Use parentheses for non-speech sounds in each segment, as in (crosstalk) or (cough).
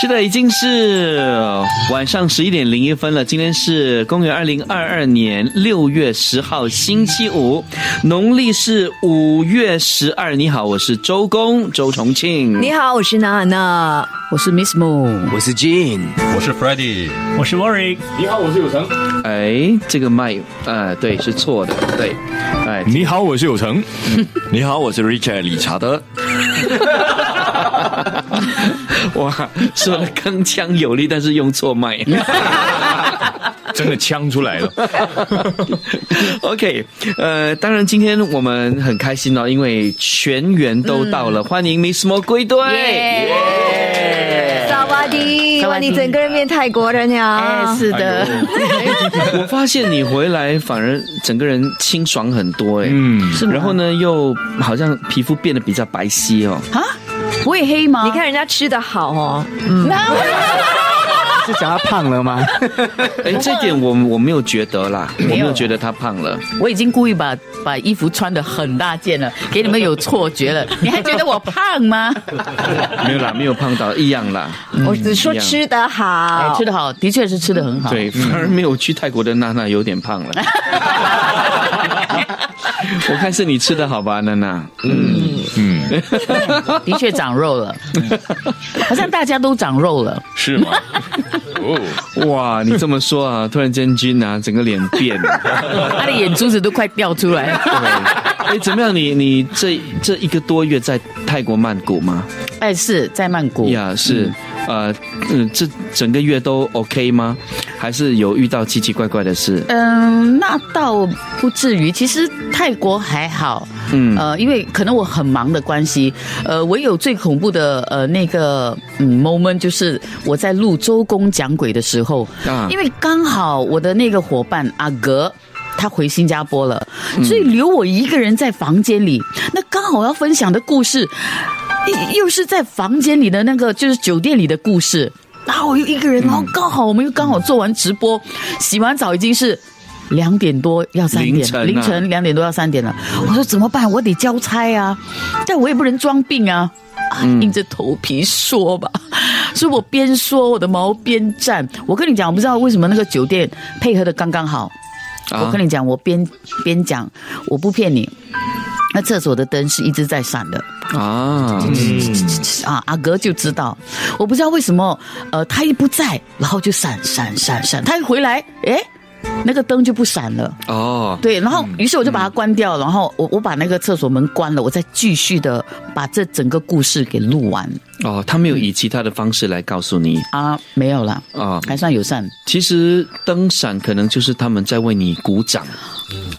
是的，已经是晚上十一点零一分了。今天是公元二零二二年六月十号，星期五，农历是五月十二。你好，我是周公周重庆。你好，我是娜娜，我是 Miss Moon，我是 Jean，我是 Freddie，我是 Warwick。你好，我是有成。哎，这个麦，呃，对，是错的，对。哎，你好，我是有成。(laughs) 你好，我是 Richard 理查德。(laughs) (laughs) 哇，说的铿锵有力，但是用错麦，(laughs) 真的呛出来了。(laughs) OK，呃，当然今天我们很开心哦，因为全员都到了，欢迎 Miss Mo 归队。萨瓦迪，哇，你整个人变泰国人呀！哎，是的。我发现你回来反而整个人清爽很多，哎，嗯，然后呢，又好像皮肤变得比较白皙哦。啊？不会黑吗？你看人家吃的好哦。嗯，是讲他胖了吗？(laughs) 哎，这点我我没有觉得啦，我没有觉得他胖了。我已经故意把把衣服穿的很大件了，给你们有错觉了。你还觉得我胖吗？(laughs) 没有啦，没有胖到一样啦。我只说吃的好，吃的好，的确是吃的很好。对，反而没有去泰国的娜娜有点胖了。(laughs) (laughs) 我看是你吃的好吧，娜娜。嗯嗯，的确长肉了，(laughs) 好像大家都长肉了，是吗？(laughs) 哦，哇，你这么说啊，突然间君啊，整个脸变了，他的眼珠子都快掉出来了。哎，怎么样？你你这这一个多月在泰国曼谷吗？哎，是在曼谷呀，是。呃，嗯，这整个月都 OK 吗？还是有遇到奇奇怪怪的事？嗯，那倒不至于。其实泰国还好，嗯，呃，因为可能我很忙的关系，呃，唯有最恐怖的呃那个嗯 moment 就是我在录周公讲鬼的时候，啊，因为刚好我的那个伙伴阿格他回新加坡了，所以留我一个人在房间里，那刚好要分享的故事。又是在房间里的那个，就是酒店里的故事。然后我又一个人，然后刚好我们又刚好做完直播，洗完澡已经是两点多要三点，凌晨两点多要三点了。我说怎么办？我得交差啊，但我也不能装病啊，硬着头皮说吧。所以我边说我的毛边站。我跟你讲，我不知道为什么那个酒店配合的刚刚好。我跟你讲，我边边讲，我不骗你。那厕所的灯是一直在闪的啊，啊，阿哥就知道，我不知道为什么，呃，他一不在，然后就闪闪闪闪，他一回来，哎。那个灯就不闪了哦，对，然后于是我就把它关掉，然后我我把那个厕所门关了，我再继续的把这整个故事给录完。哦，他没有以其他的方式来告诉你啊？没有了啊，还算友善。其实灯闪可能就是他们在为你鼓掌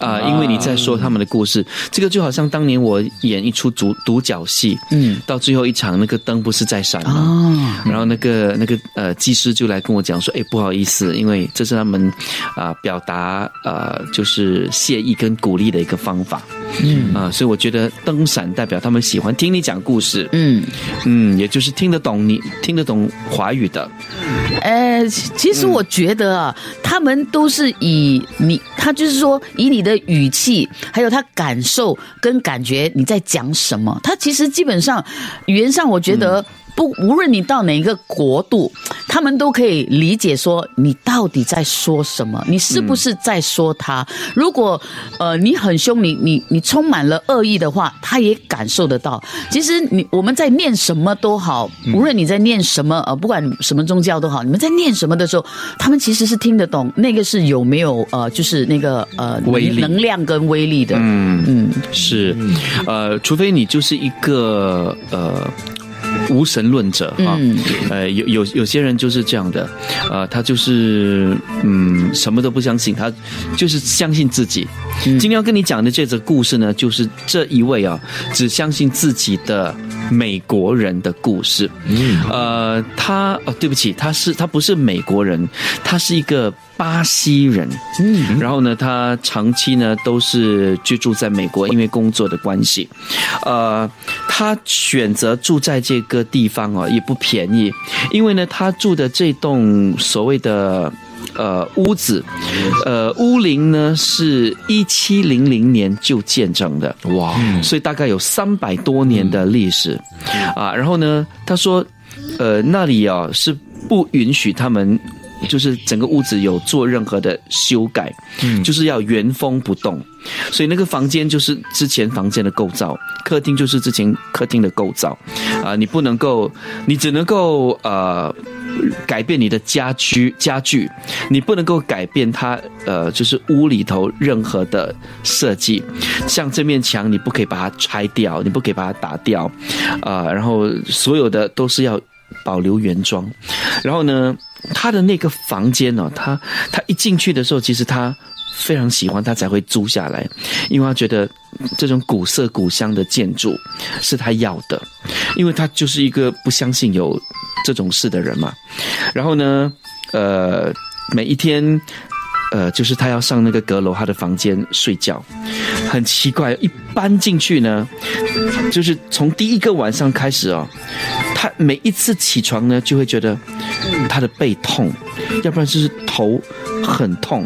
啊，因为你在说他们的故事。这个就好像当年我演一出独独角戏，嗯，到最后一场那个灯不是在闪吗？然后那个那个呃技师就来跟我讲说，哎，不好意思，因为这是他们啊表。表达呃，就是谢意跟鼓励的一个方法，嗯啊，所以我觉得灯闪代表他们喜欢听你讲故事，嗯嗯，也就是听得懂你听得懂华语的。呃，其实我觉得啊，他们都是以你，他就是说以你的语气，还有他感受跟感觉你在讲什么，他其实基本上语言上，我觉得。不，无论你到哪一个国度，他们都可以理解说你到底在说什么，你是不是在说他？如果呃你很凶，你你你充满了恶意的话，他也感受得到。其实你我们在念什么都好，无论你在念什么呃，不管什么宗教都好，你们在念什么的时候，他们其实是听得懂那个是有没有呃，就是那个呃威力、能量跟威力的。嗯嗯，是，呃，除非你就是一个呃。无神论者啊，呃，有有有些人就是这样的，呃，他就是嗯，什么都不相信，他就是相信自己，今天要跟你讲的这则故事呢，就是这一位啊，只相信自己的美国人的故事。嗯，呃，他哦，对不起，他是他不是美国人，他是一个巴西人。嗯，然后呢，他长期呢都是居住在美国，因为工作的关系。呃，他选择住在这个地方哦，也不便宜，因为呢，他住的这栋所谓的。呃，屋子，呃，屋龄呢是一七零零年就建成的，哇，所以大概有三百多年的历史，啊，然后呢，他说，呃，那里啊是不允许他们，就是整个屋子有做任何的修改，嗯，就是要原封不动，所以那个房间就是之前房间的构造，客厅就是之前客厅的构造，啊，你不能够，你只能够呃。改变你的家居家具，你不能够改变它。呃，就是屋里头任何的设计，像这面墙，你不可以把它拆掉，你不可以把它打掉，啊，然后所有的都是要保留原装。然后呢，他的那个房间呢，他他一进去的时候，其实他非常喜欢，他才会租下来，因为他觉得这种古色古香的建筑是他要的，因为他就是一个不相信有。这种事的人嘛，然后呢，呃，每一天，呃，就是他要上那个阁楼，他的房间睡觉，很奇怪，一搬进去呢，就是从第一个晚上开始哦，他每一次起床呢，就会觉得他的背痛，要不然就是头很痛。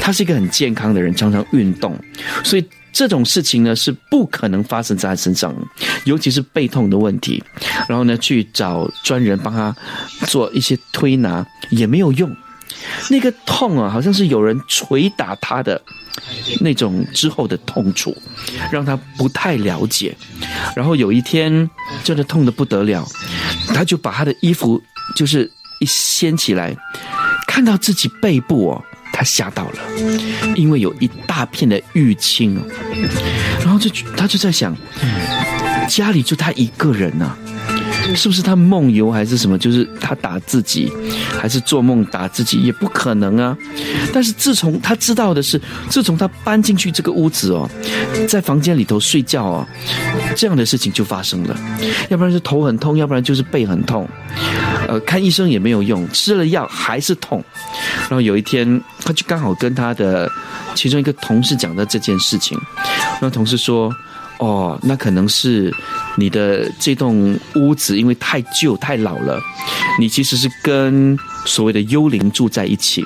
他是一个很健康的人，常常运动，所以。这种事情呢是不可能发生在他身上，尤其是背痛的问题。然后呢，去找专人帮他做一些推拿也没有用。那个痛啊，好像是有人捶打他的那种之后的痛楚，让他不太了解。然后有一天，真的痛得不得了，他就把他的衣服就是一掀起来，看到自己背部哦。他吓到了，因为有一大片的淤青，然后就他就在想，家里就他一个人呐，是不是他梦游还是什么？就是他打自己，还是做梦打自己？也不可能啊。但是自从他知道的是，自从他搬进去这个屋子哦，在房间里头睡觉哦，这样的事情就发生了。要不然是头很痛，要不然就是背很痛。呃，看医生也没有用，吃了药还是痛。然后有一天，他就刚好跟他的其中一个同事讲到这件事情。那同事说：“哦，那可能是你的这栋屋子因为太旧太老了，你其实是跟所谓的幽灵住在一起，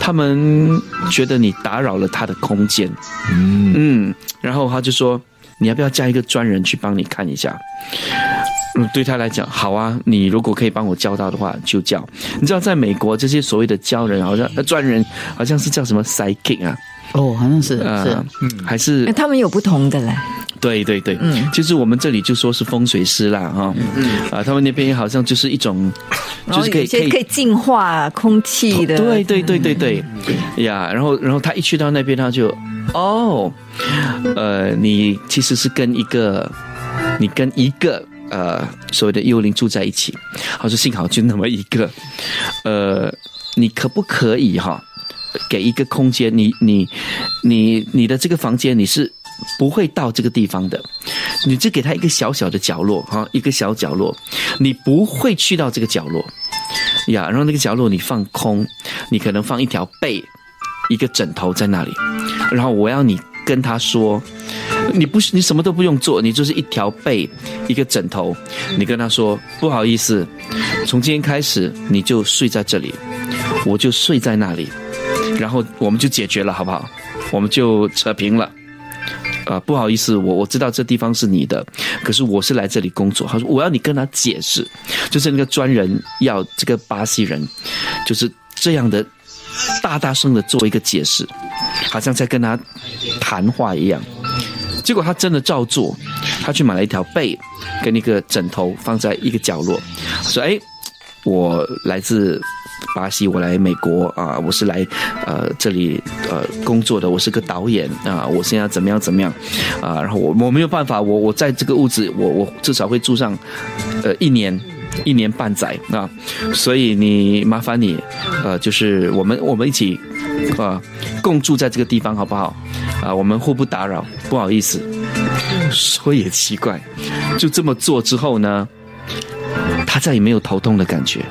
他们觉得你打扰了他的空间。”嗯嗯，然后他就说：“你要不要叫一个专人去帮你看一下？”嗯，对他来讲，好啊。你如果可以帮我叫到的话，就叫。你知道，在美国这些所谓的教人，好像专人，好像是叫什么 psychic 啊？哦，好像是是，嗯，还是他们有不同的嘞。对对对，嗯，就是我们这里就说是风水师啦，哈，嗯啊，他们那边好像就是一种，就是可以可以可以净化空气的。对对对对对，呀，然后然后他一去到那边，他就哦，呃，你其实是跟一个，你跟一个。呃，所谓的幽灵住在一起，他说幸好就那么一个，呃，你可不可以哈，给一个空间？你你你你的这个房间你是不会到这个地方的，你就给他一个小小的角落哈，一个小角落，你不会去到这个角落呀。然后那个角落你放空，你可能放一条被，一个枕头在那里，然后我要你跟他说。你不是，你什么都不用做，你就是一条被，一个枕头。你跟他说不好意思，从今天开始你就睡在这里，我就睡在那里，然后我们就解决了，好不好？我们就扯平了。啊，不好意思，我我知道这地方是你的，可是我是来这里工作。他说我要你跟他解释，就是那个专人要这个巴西人，就是这样的大大声的做一个解释，好像在跟他谈话一样。结果他真的照做，他去买了一条被，跟一个枕头放在一个角落，说：“哎，我来自巴西，我来美国啊，我是来呃这里呃工作的，我是个导演啊，我现在怎么样怎么样啊？然后我我没有办法，我我在这个屋子，我我至少会住上呃一年一年半载啊，所以你麻烦你，呃，就是我们我们一起啊共住在这个地方好不好？啊，我们互不打扰，不好意思。说也奇怪，就这么做之后呢，他再也没有头痛的感觉，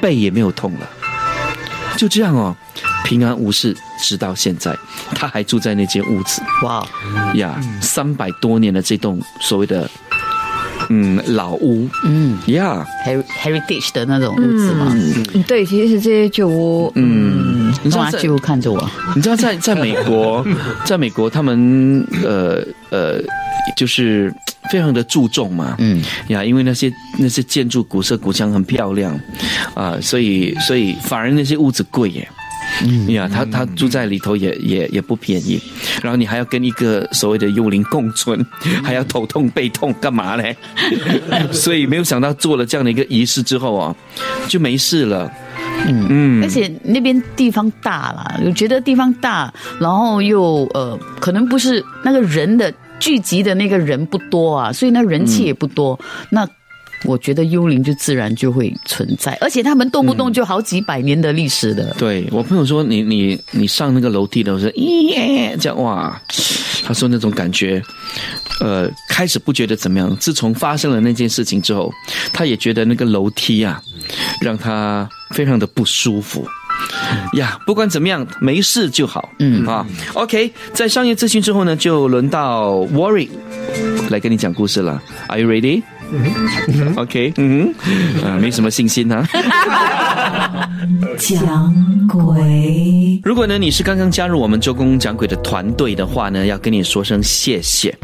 背也没有痛了，就这样哦，平安无事，直到现在，他还住在那间屋子。哇呀，三百多年的这栋所谓的。嗯，老屋，嗯，Yeah，heritage 的那种屋子嘛。嗯，对，其实这些旧屋，嗯，你知道就看着我，你知道在在美国，(laughs) 在美国他们呃呃，就是非常的注重嘛，嗯呀，因为那些那些建筑古色古香很漂亮啊，所以所以反而那些屋子贵耶。嗯呀，他他住在里头也也也不便宜，然后你还要跟一个所谓的幽灵共存，还要头痛背痛干嘛嘞？(laughs) 所以没有想到做了这样的一个仪式之后啊，就没事了。嗯嗯，而且那边地方大了，我觉得地方大，然后又呃，可能不是那个人的聚集的那个人不多啊，所以那人气也不多。那我觉得幽灵就自然就会存在，而且他们动不动就好几百年的历史的。对我朋友说，你你你上那个楼梯的时候，咦，这样哇，他说那种感觉，呃，开始不觉得怎么样，自从发生了那件事情之后，他也觉得那个楼梯啊，让他非常的不舒服。呀，不管怎么样，没事就好。嗯啊，OK，在商业咨询之后呢，就轮到 Worry 来跟你讲故事了。Are you ready？OK，嗯，啊，没什么信心呢。(laughs) 讲鬼，如果呢你是刚刚加入我们周公讲鬼的团队的话呢，要跟你说声谢谢。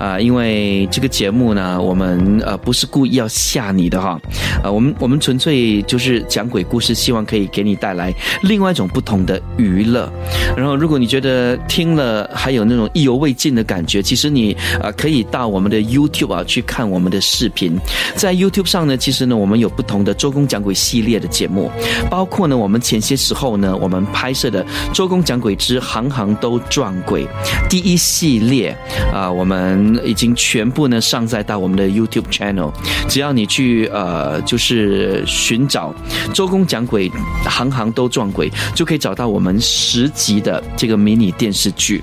啊，因为这个节目呢，我们呃不是故意要吓你的哈，啊，我们我们纯粹就是讲鬼故事，希望可以给你带来另外一种不同的娱乐。然后，如果你觉得听了还有那种意犹未尽的感觉，其实你啊可以到我们的 YouTube 啊去看我们的视频，频。在 YouTube 上呢，其实呢我们有不同的周公讲鬼系列的节目，包括呢我们前些时候呢我们拍摄的《周公讲鬼之行行都撞鬼》第一系列啊，我们已经全部呢上载到我们的 YouTube channel，只要你去呃就是寻找《周公讲鬼行行都撞鬼》，就可以找到我们十集的这个迷你电视剧，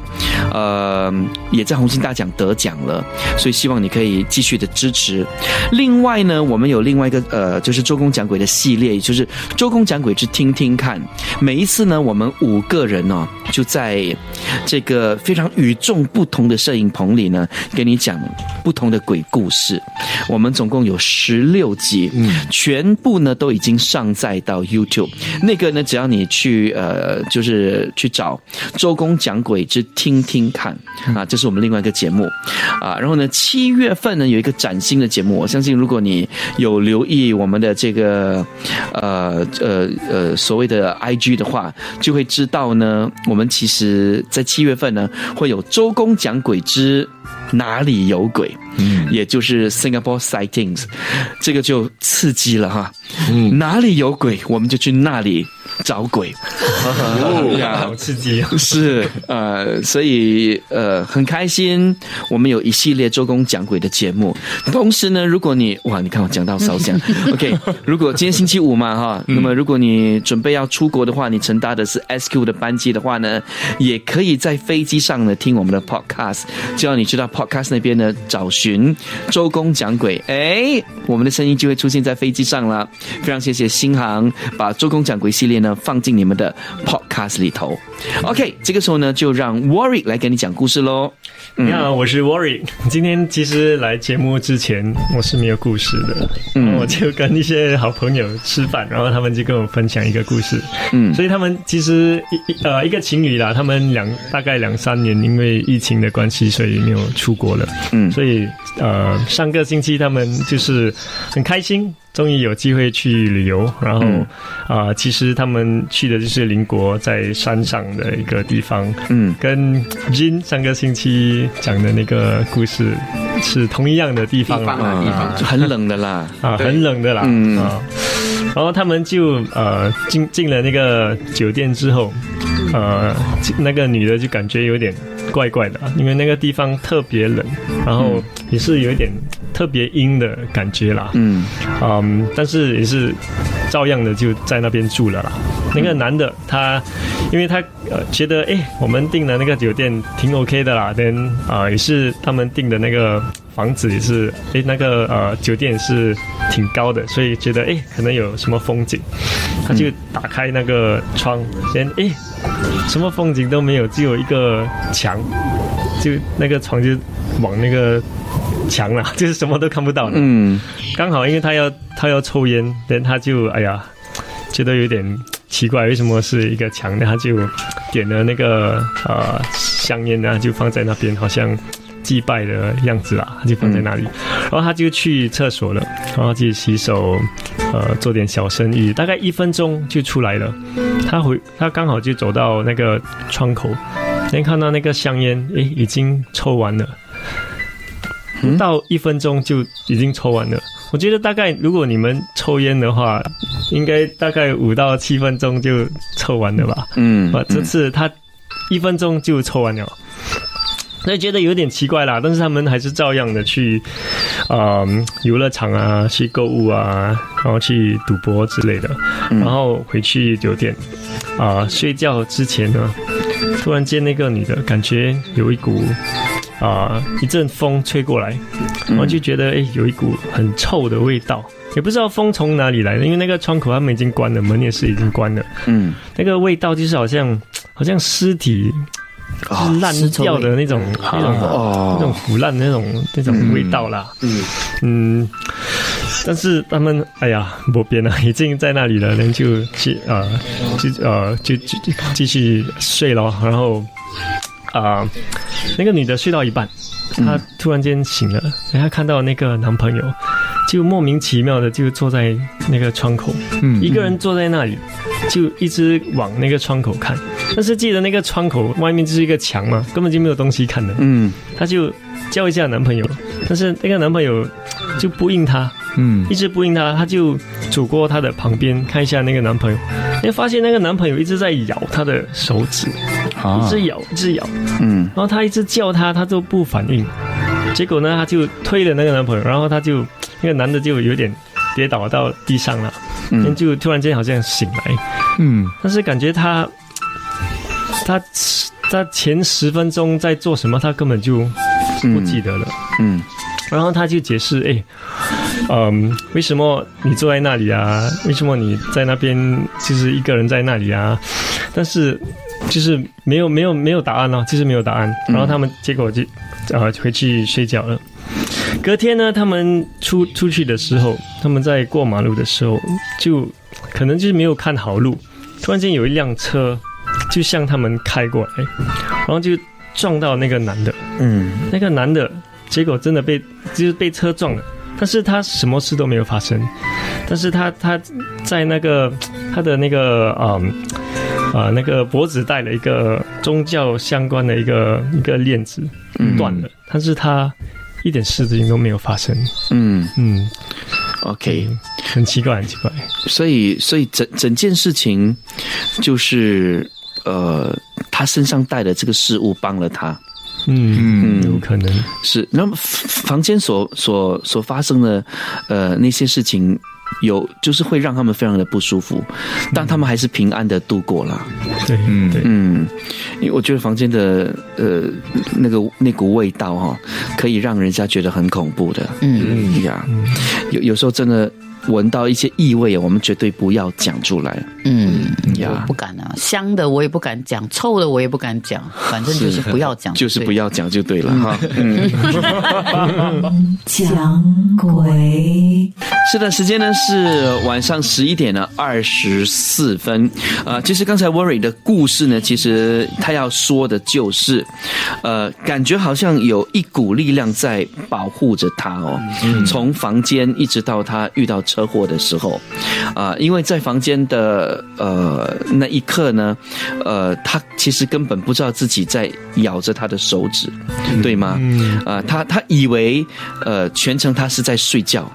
呃，也在红星大奖得奖了，所以希望你可以继续的支持。另外呢，我们有另外一个呃，就是周公讲鬼的系列，也就是周公讲鬼之听听看。每一次呢，我们五个人呢，就在这个非常与众不同的摄影棚里呢，给你讲不同的鬼故事。我们总共有十六集，嗯，全部呢都已经上载到 YouTube。那个呢，只要你去呃，就是去找周公讲鬼之听听看啊，这是我们另外一个节目啊。然后呢，七月份呢有一个崭新的节目，我相信如果你有留意我们的这个呃呃呃所谓的 IG 的话，就会知道呢，我们其实在七月份呢会有周公讲鬼之哪里有鬼，嗯，也就是 Singapore Sightings，这个就刺激了哈，嗯，哪里有鬼，我们就去那里。找鬼，(laughs) (laughs) 好刺激！是呃，所以呃很开心，我们有一系列周公讲鬼的节目。同时呢，如果你哇，你看我讲到烧香，(laughs) OK。如果今天星期五嘛哈，那么如果你准备要出国的话，你乘搭的是 SQ 的班机的话呢，也可以在飞机上呢听我们的 Podcast。只要你知道 Podcast 那边呢找寻周公讲鬼，哎，我们的声音就会出现在飞机上了。非常谢谢新航把周公讲鬼系列呢。放进你们的 podcast 里头。OK，这个时候呢，就让 Worry 来给你讲故事喽。你好，我是 Worry。今天其实来节目之前，我是没有故事的。嗯，我就跟一些好朋友吃饭，然后他们就跟我分享一个故事。嗯，所以他们其实一呃一个情侣啦，他们两大概两三年，因为疫情的关系，所以没有出国了。嗯，所以呃上个星期他们就是很开心。终于有机会去旅游，然后啊，其实他们去的就是邻国在山上的一个地方，嗯，跟 Jin 上个星期讲的那个故事是同一样的地方啊，地方很冷的啦，啊，很冷的啦，(laughs) 啊，然后他们就呃进进了那个酒店之后，呃，那个女的就感觉有点怪怪的，因为那个地方特别冷，然后也是有一点。特别阴的感觉啦。嗯嗯，但是也是照样的就在那边住了啦。那个男的他，因为他呃觉得哎，我们订的那个酒店挺 OK 的啦，连啊也是他们订的那个房子也是哎那个呃酒店是挺高的，所以觉得哎可能有什么风景，他就打开那个窗，先哎什么风景都没有，只有一个墙，就那个床就往那个墙了，(laughs) 就是什么都看不到了。嗯，刚好因为他要他要抽烟，但他就哎呀觉得有点。奇怪，为什么是一个墙呢？他就点了那个呃香烟呢，就放在那边，好像祭拜的样子啊，他就放在那里。然后他就去厕所了，然后去洗手，呃，做点小生意，大概一分钟就出来了。他回，他刚好就走到那个窗口，先看到那个香烟，诶，已经抽完了，不到一分钟就已经抽完了。我觉得大概如果你们抽烟的话，应该大概五到七分钟就抽完了吧。嗯，啊，这次他一分钟就抽完了，所以觉得有点奇怪啦。但是他们还是照样的去啊游乐场啊，去购物啊，然后去赌博之类的，然后回去酒店啊睡觉之前呢，突然间那个女的感觉有一股。啊！一阵风吹过来，我就觉得哎，有一股很臭的味道，也不知道风从哪里来的，因为那个窗口他们已经关了，门也是已经关了。嗯，那个味道就是好像好像尸体烂掉的那种那种那种腐烂的那种那种味道啦。嗯嗯，但是他们哎呀，不变了，已经在那里了，人就去啊，就呃就就继续睡了，然后。啊，那个女的睡到一半，她突然间醒了，然后看到那个男朋友，就莫名其妙的就坐在那个窗口，嗯，一个人坐在那里，就一直往那个窗口看。但是记得那个窗口外面就是一个墙嘛，根本就没有东西看的。嗯，她就叫一下男朋友，但是那个男朋友就不应她，嗯，一直不应她，她就走过她的旁边看一下那个男朋友，为发现那个男朋友一直在咬她的手指。一直咬，一直咬，嗯，然后她一直叫他，他都不反应。结果呢，她就推了那个男朋友，然后他就那个男的就有点跌倒到地上了，嗯，就突然间好像醒来，嗯，但是感觉他他他前十分钟在做什么，他根本就不记得了，嗯，然后他就解释，哎，嗯，为什么你坐在那里啊？为什么你在那边就是一个人在那里啊？但是。就是没有没有没有答案了，就是没有答案。然后他们结果就啊回去睡觉了。隔天呢，他们出出去的时候，他们在过马路的时候，就可能就是没有看好路，突然间有一辆车就向他们开过来，然后就撞到那个男的。嗯，那个男的结果真的被就是被车撞了，但是他什么事都没有发生，但是他他在那个他的那个嗯。啊，那个脖子戴了一个宗教相关的一个一个链子，断了，但是他一点事情都没有发生。嗯嗯，OK，很奇怪，很奇怪。所以，所以整整件事情就是呃，他身上带的这个事物帮了他。嗯嗯，有可能是。那么房间所所所发生的呃那些事情。有，就是会让他们非常的不舒服，但他们还是平安的度过了。对，嗯，嗯，因为我觉得房间的呃那个那股味道哈，可以让人家觉得很恐怖的。嗯呀，有有时候真的。闻到一些异味，我们绝对不要讲出来。嗯，呀，不敢啊，香的我也不敢讲，臭的我也不敢讲，反正就是不要讲，就是不要讲就对了哈。(laughs) 讲鬼，是的，时间呢是晚上十一点的二十四分。呃，其实刚才 Worry 的故事呢，其实他要说的就是，呃，感觉好像有一股力量在保护着他哦，从房间一直到他遇到。车祸的时候，啊，因为在房间的呃那一刻呢，呃，他其实根本不知道自己在咬着他的手指，对吗？啊，他他以为呃全程他是在睡觉，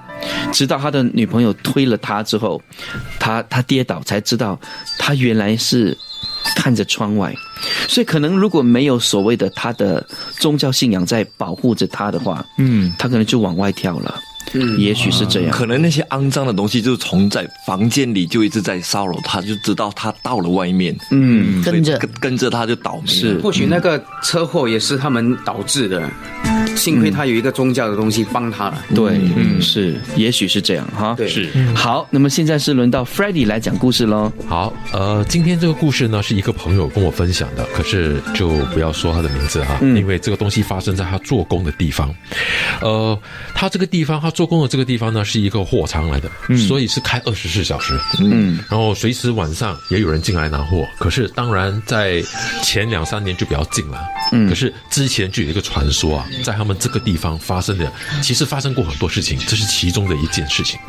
直到他的女朋友推了他之后，他他跌倒才知道他原来是看着窗外，所以可能如果没有所谓的他的宗教信仰在保护着他的话，嗯，他可能就往外跳了。嗯，也许是这样。可能那些肮脏的东西，就是从在房间里就一直在骚扰他，就知道他到了外面，嗯，跟着跟跟着他就倒霉。是，或许那个车祸也是他们导致的。幸亏他有一个宗教的东西帮他了。对，嗯，是，也许是这样哈。对，是。好，那么现在是轮到 f r e d d y 来讲故事喽。好，呃，今天这个故事呢是一个朋友跟我分享的，可是就不要说他的名字哈，因为这个东西发生在他做工的地方。呃，他这个地方，他做工的这个地方呢是一个货仓来的，所以是开二十四小时。嗯，然后随时晚上也有人进来拿货。可是当然在前两三年就比较近了。嗯，可是之前就有一个传说啊，在他们这个地方发生的，其实发生过很多事情，这是其中的一件事情。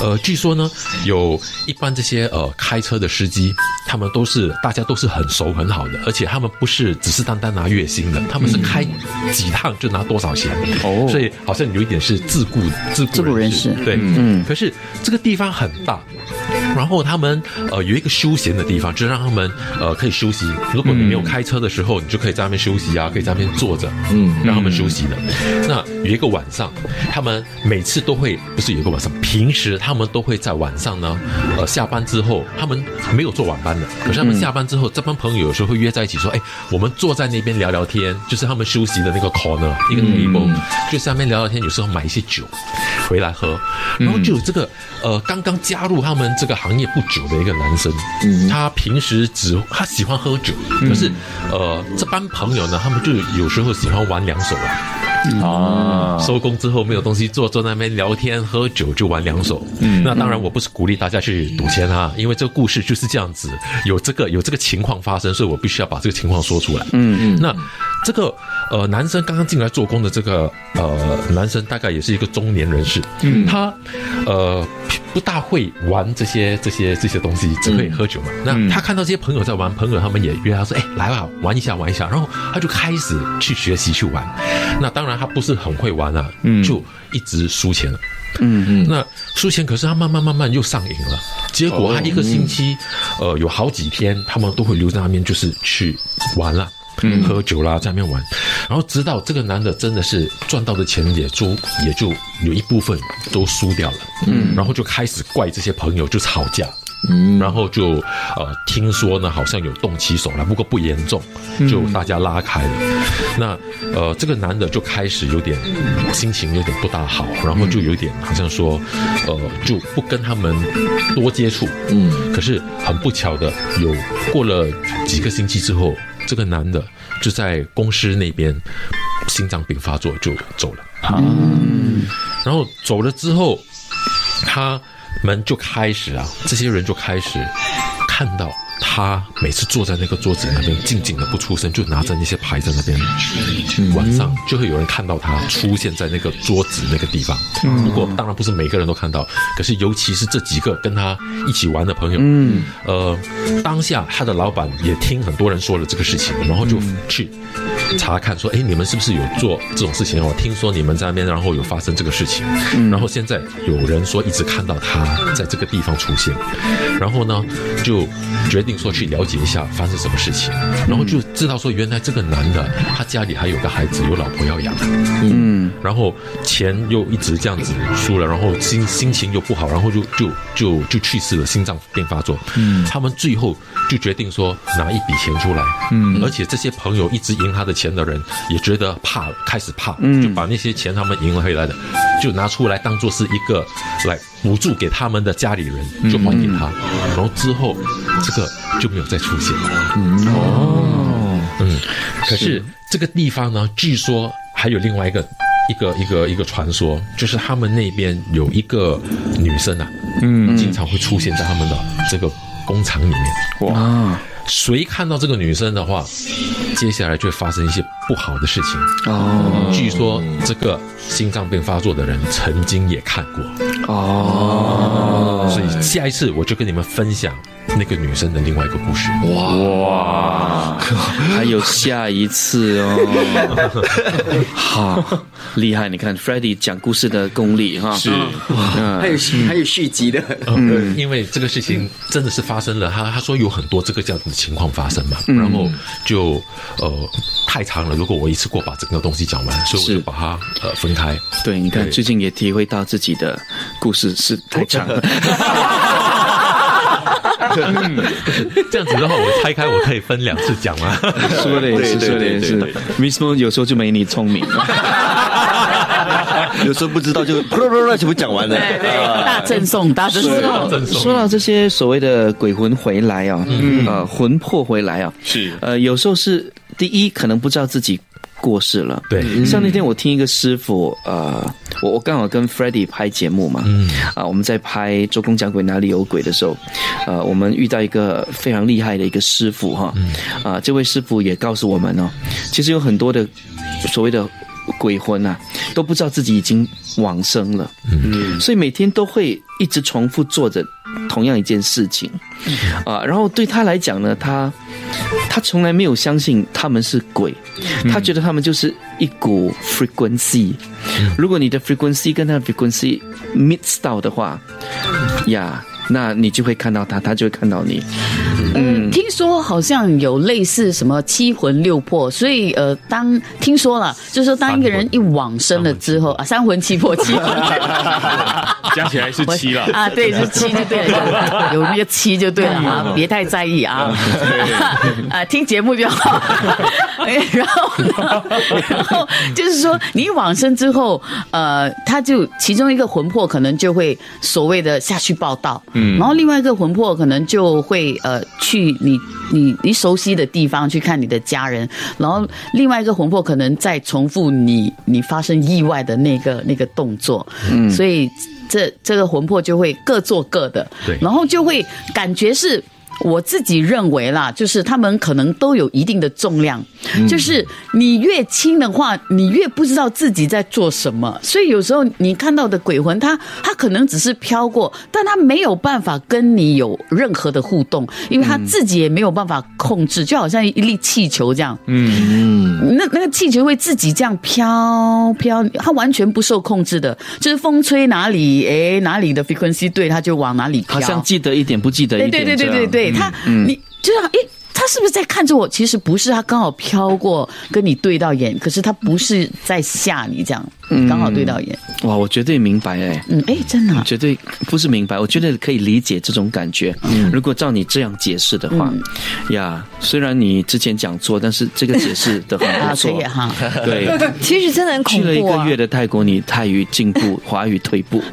呃，据说呢，有一般这些呃开车的司机，他们都是大家都是很熟很好的，而且他们不是只是单单拿月薪的，他们是开几趟就拿多少钱。哦，所以好像有一点是自雇自雇人士。对，嗯。可是这个地方很大，然后他们呃有一个休闲的地方，就让他们呃可以休息。如果你没有开车的时候，你就可以在那边休息啊，可以在那边坐着，嗯，让他们休息的。那有一个晚上，他们每次都会不是有一个晚上，平时他们都会在晚上呢，呃，下班之后，他们没有做晚班的，可是他们下班之后，这帮朋友有时候会约在一起说，哎，我们坐在那边聊聊天，就是他们休息的那个 corner 一个 table，就下面聊聊天，有时候买一些酒回来喝，然后就有这个呃刚刚加入他们这个行业不久的一个男生，他平时只他喜欢喝酒，可是呃这帮朋友呢，他们就有时候喜欢玩两手啊。啊，收工之后没有东西做，坐那边聊天喝酒就玩两手。嗯，那当然我不是鼓励大家去赌钱啊，因为这个故事就是这样子，有这个有这个情况发生，所以我必须要把这个情况说出来。嗯嗯，那这个呃男生刚刚进来做工的这个呃男生大概也是一个中年人士，嗯，他呃。不大会玩这些这些这些东西，只会喝酒嘛。那他看到这些朋友在玩，朋友他们也约他说：“哎，来吧，玩一下，玩一下。”然后他就开始去学习去玩。那当然他不是很会玩啊，就一直输钱了。嗯嗯。那输钱，可是他慢慢慢慢又上瘾了。结果他一个星期，呃，有好几天他们都会留在那边，就是去玩了。喝酒啦，在那边玩，然后直到这个男的真的是赚到的钱也就也就有一部分都输掉了，嗯，然后就开始怪这些朋友就吵架，嗯，然后就呃听说呢好像有动起手来，不过不严重，就大家拉开了。那呃这个男的就开始有点心情有点不大好，然后就有点好像说呃就不跟他们多接触，嗯，可是很不巧的有过了几个星期之后。这个男的就在公司那边心脏病发作就走了，嗯，然后走了之后，他们就开始啊，这些人就开始看到。他每次坐在那个桌子那边，静静的不出声，就拿着那些牌在那边。晚上就会有人看到他出现在那个桌子那个地方。不过当然不是每个人都看到，可是尤其是这几个跟他一起玩的朋友。嗯，呃，当下他的老板也听很多人说了这个事情，然后就去查看说：“哎，你们是不是有做这种事情？我听说你们在那边，然后有发生这个事情。然后现在有人说一直看到他在这个地方出现，然后呢就决。”定说去了解一下发生什么事情，然后就知道说原来这个男的他家里还有个孩子，有老婆要养，嗯，然后钱又一直这样子输了，然后心心情又不好，然后就就就就去世了，心脏病发作。嗯，他们最后就决定说拿一笔钱出来，嗯，而且这些朋友一直赢他的钱的人也觉得怕，开始怕，嗯，就把那些钱他们赢了回来的就拿出来当做是一个来补助给他们的家里人，就还给他，然后之后这个。就没有再出现。哦，嗯，可是这个地方呢，据说还有另外一个一个一个一个传说，就是他们那边有一个女生啊，嗯，经常会出现在他们的这个工厂里面。哇，谁看到这个女生的话，接下来就会发生一些不好的事情。哦，据说这个心脏病发作的人曾经也看过。哦，所以下一次我就跟你们分享。那个女生的另外一个故事。哇，还有下一次哦，(laughs) 好厉害！你看 f r e d d y 讲故事的功力哈，是，(laughs) 还有还有续集的，嗯，因为这个事情真的是发生了，他他说有很多这个这样的情况发生嘛，然后就呃太长了，如果我一次过把整个东西讲完，所以我就把它呃分开。对，你看最近也体会到自己的故事是太长了。(laughs) 这样子的话，我拆开我可以分两次讲吗？(laughs) 说的也是，说的也是。Miss Mo 有时候就没你聪明，(laughs) 有时候不知道就乱乱乱全部讲完了。大赠送，大赠送。说到这些所谓的鬼魂回来啊，呃，魂魄回来啊，是呃，有时候是第一可能不知道自己。过世了，对。像那天我听一个师傅，呃，我我刚好跟 f r e d d y 拍节目嘛，嗯，啊，我们在拍《周公讲鬼哪里有鬼》的时候，呃，我们遇到一个非常厉害的一个师傅哈，啊，这位师傅也告诉我们哦，其实有很多的所谓的鬼魂啊，都不知道自己已经往生了，嗯，所以每天都会一直重复做着同样一件事情，啊，然后对他来讲呢，他。他从来没有相信他们是鬼，他觉得他们就是一股 frequency。如果你的 frequency 跟他的 frequency mix 到的话，呀。那你就会看到他，他就会看到你。嗯，听说好像有类似什么七魂六魄，所以呃，当听说了，就是说当一个人一往生了之后啊，三魂七魄七魂，加起来是七了。啊，对，是七就对了，有那个七就对了啊，别太在意啊，(laughs) 啊，听节目就好。(laughs) 然后，然后就是说，你往生之后，呃，他就其中一个魂魄可能就会所谓的下去报道。嗯，然后另外一个魂魄可能就会呃去你你你熟悉的地方去看你的家人，然后另外一个魂魄可能在重复你你发生意外的那个那个动作，嗯，所以这这个魂魄就会各做各的，对，然后就会感觉是。我自己认为啦，就是他们可能都有一定的重量，就是你越轻的话，你越不知道自己在做什么。所以有时候你看到的鬼魂，他他可能只是飘过，但他没有办法跟你有任何的互动，因为他自己也没有办法控制，就好像一粒气球这样。嗯，那那个气球会自己这样飘飘，它完全不受控制的，就是风吹哪里，哎，哪里的 frequency 对，它就往哪里飘。好像记得一点，不记得一点。对对对对对。他，你就像，诶，他是不是在看着我？其实不是，他刚好飘过，跟你对到眼，可是他不是在吓你，这样，刚好对到眼。哇，我绝对明白，哎，嗯，哎，真的，绝对不是明白，我觉得可以理解这种感觉。嗯如果照你这样解释的话，呀，虽然你之前讲错，但是这个解释的很不错，哈，(laughs) 对，其实真的很恐怖。去了一个月的泰国，你泰语进步，华语退步。(laughs)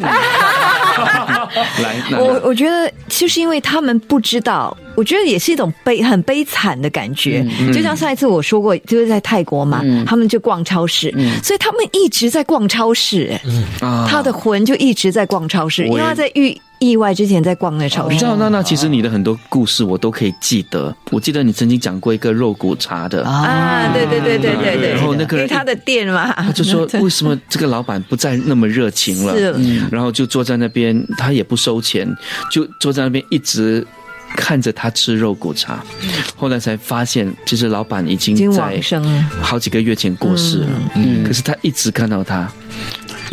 (laughs) 来，我我觉得就是因为他们不知道，我觉得也是一种悲很悲惨的感觉。就像上一次我说过，就是在泰国嘛，他们就逛超市，所以他们一直在逛超市。嗯，他的魂就一直在逛超市，因为他在遇。意外之前在逛那超市，你知道娜娜其实你的很多故事我都可以记得。我记得你曾经讲过一个肉骨茶的啊，对对对对对对。然后那个他的店嘛，他就说为什么这个老板不再那么热情了？(laughs) 然后就坐在那边，他也不收钱，就坐在那边一直看着他吃肉骨茶。后来才发现，其实老板已经在好几个月前过世了。嗯，可是他一直看到他。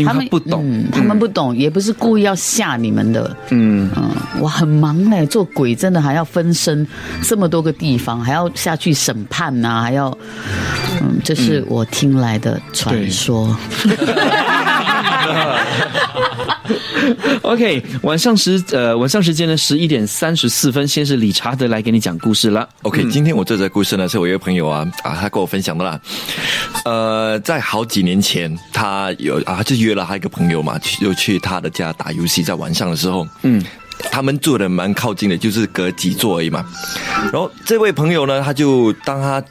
他们不懂，他们不懂，也不是故意要吓你们的。嗯。嗯，我很忙嘞，做鬼真的还要分身这么多个地方，还要下去审判呐，还要，嗯，这是我听来的传说。(laughs) (laughs) OK，晚上时呃晚上时间呢十一点三十四分，先是理查德来给你讲故事了。OK，今天我这则故事呢是我一个朋友啊啊他跟我分享的啦。呃，在好几年前，他有啊就约了他一个朋友嘛，去又去他的家打游戏，在晚上的时候，嗯，他们住的蛮靠近的，就是隔几座而已嘛。然后这位朋友呢，他就当他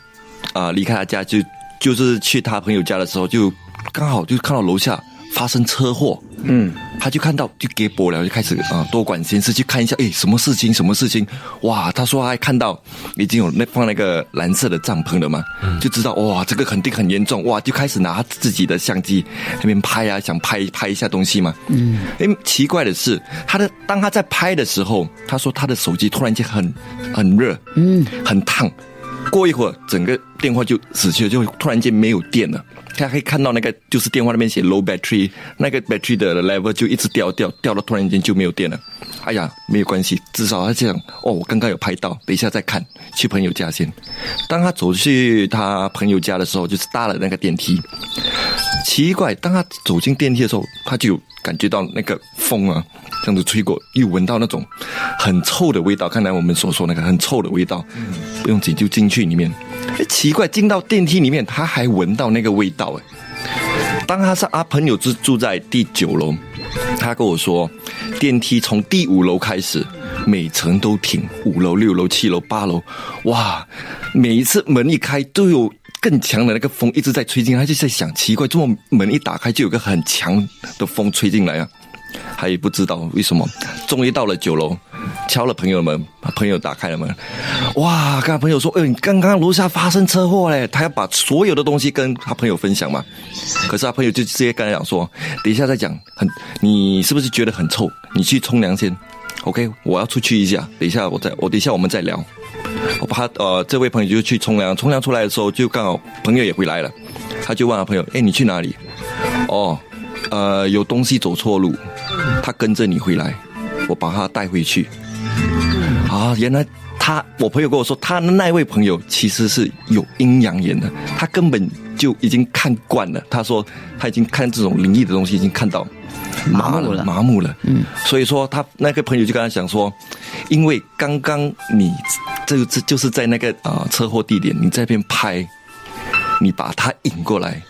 啊离开他家，就就是去他朋友家的时候，就刚好就看到楼下。发生车祸，嗯，他就看到就给播了，就开始啊多管闲事去看一下，哎，什么事情？什么事情？哇，他说他还看到已经有那放那个蓝色的帐篷了嘛，就知道哇，这个肯定很严重，哇，就开始拿自己的相机那边拍啊，想拍拍一下东西嘛，嗯，哎，奇怪的是，他的当他在拍的时候，他说他的手机突然间很很热，嗯，很烫。过一会儿，整个电话就死去了，就突然间没有电了。他可以看到那个，就是电话那边写 low battery，那个 battery 的 level 就一直掉掉掉到突然间就没有电了。哎呀，没有关系，至少他这样哦，我刚刚有拍到，等一下再看，去朋友家先。当他走去他朋友家的时候，就是搭了那个电梯。奇怪，当他走进电梯的时候，他就感觉到那个风啊，这样子吹过，又闻到那种很臭的味道。看来我们所说那个很臭的味道，不用紧就进去里面。奇怪，进到电梯里面，他还闻到那个味道哎。当他是阿朋友住住在第九楼，他跟我说，电梯从第五楼开始，每层都停，五楼、六楼、七楼、八楼，哇，每一次门一开都有。更强的那个风一直在吹进来，就在想奇怪，这么门一打开就有个很强的风吹进来啊，他也不知道为什么。终于到了九楼，敲了朋友的门，朋友打开了门，哇！跟他朋友说：“哎，你刚刚楼下发生车祸嘞！”他要把所有的东西跟他朋友分享嘛。可是他朋友就直接跟他讲说：“等一下再讲，很你是不是觉得很臭？你去冲凉先。OK，我要出去一下，等一下我再我等一下我们再聊。”我把他呃，这位朋友就去冲凉，冲凉出来的时候就刚好朋友也回来了，他就问他朋友：“哎，你去哪里？”哦，呃，有东西走错路，他跟着你回来，我把他带回去。啊，原来他我朋友跟我说，他的那位朋友其实是有阴阳眼的，他根本就已经看惯了。他说他已经看这种灵异的东西，已经看到。麻木了，麻木了。嗯，所以说他那个朋友就跟他讲说，因为刚刚你这这就是在那个啊车祸地点，你在边拍，你把他引过来，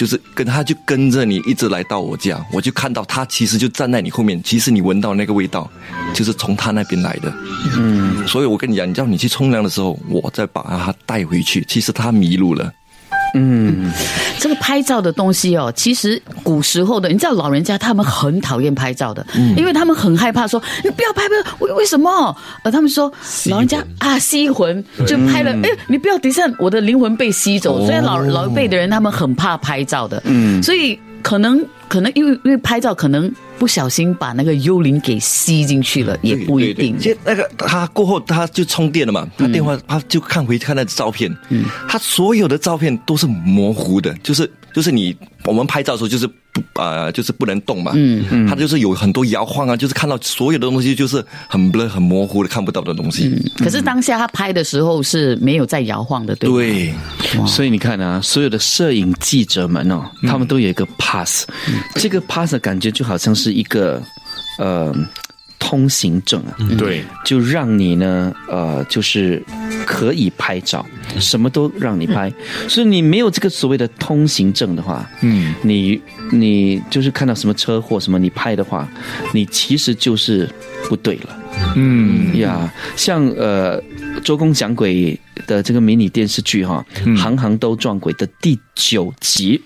就是跟他就跟着你一直来到我家，我就看到他其实就站在你后面，其实你闻到那个味道，就是从他那边来的。嗯，所以我跟你讲，你叫你去冲凉的时候，我再把他带回去，其实他迷路了。嗯，这个拍照的东西哦，其实古时候的，你知道老人家他们很讨厌拍照的，因为他们很害怕说你不要拍，不要为为什么？呃，他们说老人家啊吸魂。就拍了，哎，你不要等一下我的灵魂被吸走，所以老老一辈的人他们很怕拍照的，嗯，所以可能。可能因为因为拍照，可能不小心把那个幽灵给吸进去了，也不一定。其实那个他过后他就充电了嘛，他电话他就看回看那照片，嗯，他所有的照片都是模糊的，就是就是你我们拍照的时候就是。不啊，就是不能动嘛。嗯嗯，他就是有很多摇晃啊，就是看到所有的东西就是很不很模糊的看不到的东西。嗯，可是当下他拍的时候是没有在摇晃的，对对。所以你看啊，所有的摄影记者们哦，他们都有一个 pass，这个 pass 感觉就好像是一个呃。通行证啊，对，就让你呢，呃，就是可以拍照，什么都让你拍。所以你没有这个所谓的通行证的话，嗯，你你就是看到什么车祸什么，你拍的话，你其实就是不对了。嗯呀，像呃，周公讲鬼的这个迷你电视剧哈，行行都撞鬼的第九集，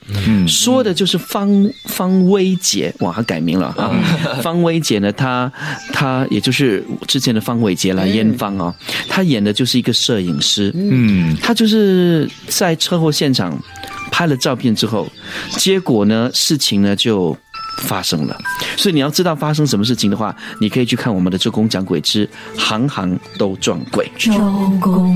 说的就是方方薇姐，哇，她改名了啊。(laughs) 方薇姐呢，她她也就是之前的方伟杰来烟方啊，她演的就是一个摄影师，嗯，她就是在车祸现场拍了照片之后，结果呢，事情呢就。发生了，所以你要知道发生什么事情的话，你可以去看我们的周公讲鬼之行行都撞鬼。周公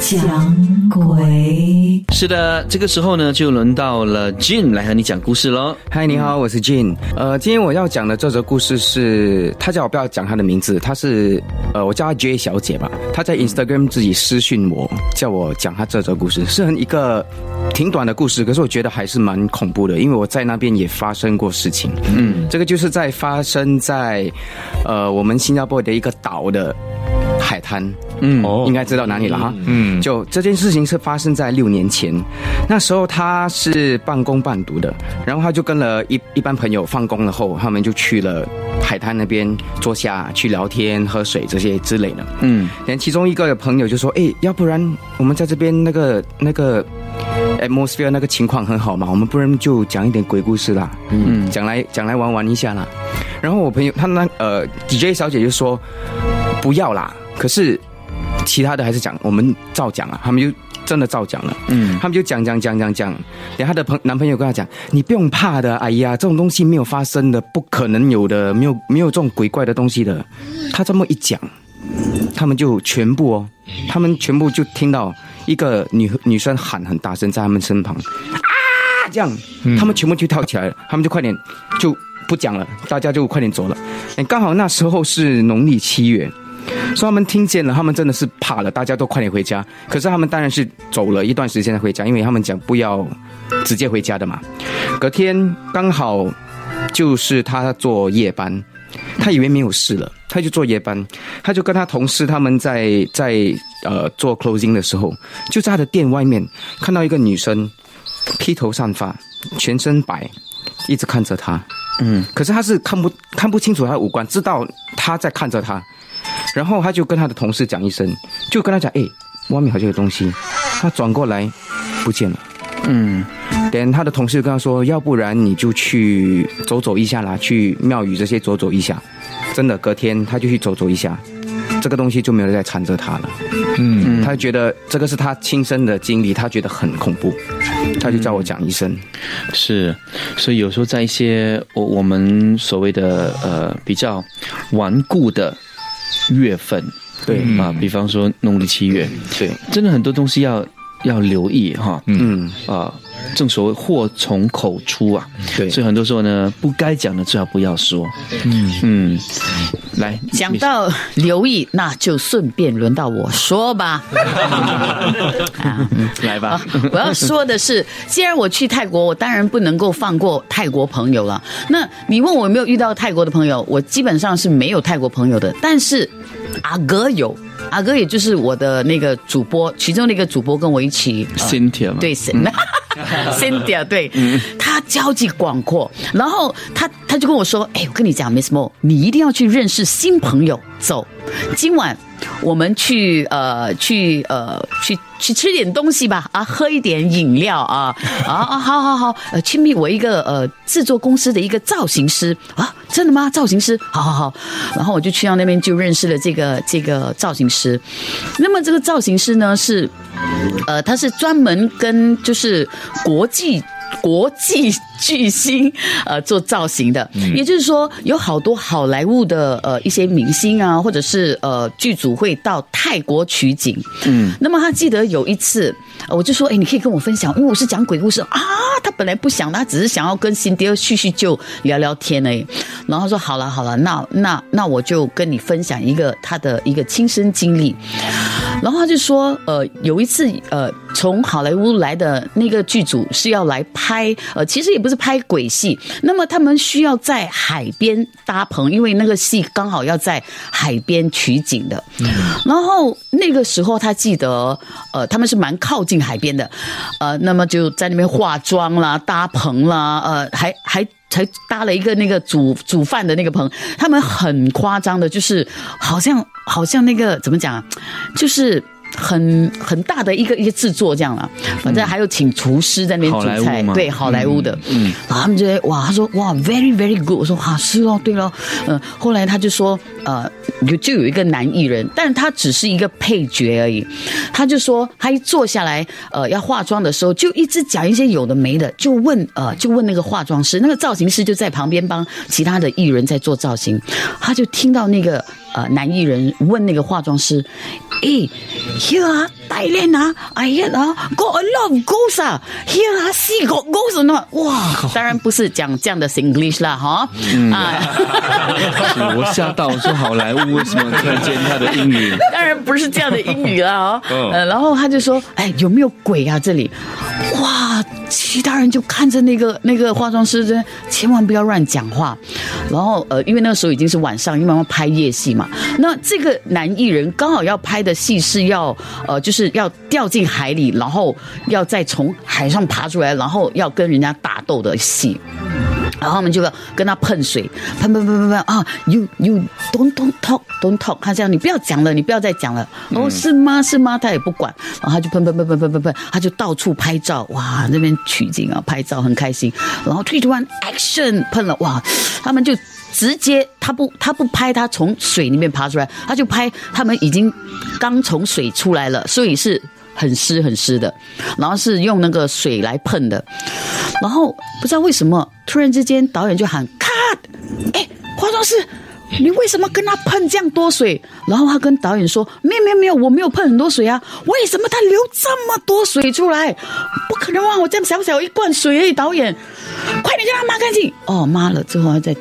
讲鬼，是的，这个时候呢，就轮到了 Jin 来和你讲故事喽。嗨，你好，我是 Jin。呃，今天我要讲的这则故事是，他叫我不要讲他的名字，他是呃，我叫他 J 小姐吧。他在 Instagram 自己私讯我，叫我讲他这则故事，是很一个挺短的故事，可是我觉得还是蛮恐怖的，因为我在那边也发生过事情。嗯，这个就是在发生在，呃，我们新加坡的一个岛的海滩，嗯，应该知道哪里了哈。嗯，就这件事情是发生在六年前，那时候他是半工半读的，然后他就跟了一一班朋友放工了后，他们就去了海滩那边坐下去聊天、喝水这些之类的。嗯，连其中一个朋友就说：“哎，要不然我们在这边那个那个 atmosphere 那个情况很好嘛，我们不然就讲一点鬼故事啦。嗯，讲来讲来玩玩一下啦。”然后我朋友他那呃 DJ 小姐就说：“不要啦。”可是。其他的还是讲，我们照讲啊，他们就真的照讲了。嗯，他们就讲讲讲讲讲，然后他的朋男朋友跟他讲，你不用怕的，哎呀，这种东西没有发生的，不可能有的，没有没有这种鬼怪的东西的。他这么一讲，他们就全部哦，他们全部就听到一个女女生喊很大声在他们身旁啊，这样，他们全部就跳起来了，他们就快点就不讲了，大家就快点走了。刚好那时候是农历七月。所以他们听见了，他们真的是怕了，大家都快点回家。可是他们当然是走了一段时间才回家，因为他们讲不要直接回家的嘛。隔天刚好就是他做夜班，他以为没有事了，他就做夜班，他就跟他同事他们在在呃做 closing 的时候，就在他的店外面看到一个女生披头散发，全身白，一直看着他。嗯，可是他是看不看不清楚他的五官，知道他在看着他。然后他就跟他的同事讲一声，就跟他讲：“哎，外面好像有东西。”他转过来，不见了。嗯，等他的同事跟他说：“要不然你就去走走一下啦，去庙宇这些走走一下。”真的，隔天他就去走走一下，这个东西就没有再缠着他了。嗯，他觉得这个是他亲身的经历，他觉得很恐怖，他就叫我讲一声。是，所以有时候在一些我我们所谓的呃比较顽固的。月份，对。啊，比方说农历七月，对，真的很多东西要要留意哈，嗯。啊，正所谓祸从口出啊，对，所以很多时候呢，不该讲的最好不要说，嗯。嗯，来讲到留意，那就顺便轮到我说吧，啊，(laughs) 来吧，我要说的是，既然我去泰国，我当然不能够放过泰国朋友了。那你问我有没有遇到泰国的朋友，我基本上是没有泰国朋友的，但是。阿哥有，阿哥也就是我的那个主播，其中的一个主播跟我一起，Cynthia 对 (laughs) (laughs) Cynthia 对，他交际广阔，然后他他就跟我说，哎，我跟你讲，Miss Mo，你一定要去认识新朋友，走，今晚。我们去呃去呃去去吃点东西吧啊，喝一点饮料啊啊啊，好好好，呃，亲密我一个呃制作公司的一个造型师啊，真的吗？造型师，好好好，然后我就去到那边就认识了这个这个造型师。那么这个造型师呢是呃，他是专门跟就是国际。国际巨星呃做造型的，也就是说有好多好莱坞的呃一些明星啊，或者是呃剧组会到泰国取景。嗯，那么他记得有一次，我就说，哎，你可以跟我分享，因为我是讲鬼故事啊。他本来不想，他只是想要跟辛迪尔叙叙旧、聊聊天而已。然后他说，好了好了，那那那我就跟你分享一个他的一个亲身经历。然后他就说，呃，有一次呃。从好莱坞来的那个剧组是要来拍，呃，其实也不是拍鬼戏。那么他们需要在海边搭棚，因为那个戏刚好要在海边取景的。然后那个时候他记得，呃，他们是蛮靠近海边的，呃，那么就在那边化妆啦、搭棚啦，呃，还还才搭了一个那个煮煮饭的那个棚。他们很夸张的，就是好像好像那个怎么讲，就是。很很大的一个一个制作这样了，反正还有请厨师在那边煮菜，对，好莱坞的，嗯，然后他们就哇，他说哇，very very good，我说啊是哦，对了，嗯，后来他就说呃，就就有一个男艺人，但他只是一个配角而已，他就说他一坐下来呃要化妆的时候，就一直讲一些有的没的，就问呃就问那个化妆师，那个造型师就在旁边帮其他的艺人在做造型，他就听到那个。呃，男艺人问那个化妆师：“诶，here 啊，大脸啊，哎呀啊，got a lot of ghosts 啊，here 啊，see got ghosts 呢？(laughs) 哇，当然不是讲这样的 English 啦，哈，啊，(laughs) 我吓到，我说好莱坞为什么突然间他的英语？(laughs) 当然不是这样的英语啦，哦，呃，然后他就说，哎，有没有鬼啊？这里，哇。”其他人就看着那个那个化妆师，真千万不要乱讲话。然后呃，因为那个时候已经是晚上，因为要拍夜戏嘛。那这个男艺人刚好要拍的戏是要呃，就是要掉进海里，然后要再从海上爬出来，然后要跟人家打斗的戏。然后我们就要跟他喷水，喷喷喷喷喷啊！You you don't don't talk don't talk，他这样你不要讲了，你不要再讲了。哦，是吗？是吗？他也不管，然后他就喷喷喷喷喷喷喷，他就到处拍照，哇，那边取景啊，拍照很开心。然后 two one action，喷了，哇，他们就直接他不他不拍他从水里面爬出来，他就拍他们已经刚从水出来了，所以是。很湿很湿的，然后是用那个水来喷的，然后不知道为什么突然之间导演就喊 cut，哎，化妆师。你为什么跟他喷这样多水？然后他跟导演说：“没有没有没有，我没有喷很多水啊！为什么他流这么多水出来？不可能啊！我这样小小一罐水而已。”导演，快点叫他抹干净。哦，抹了之后再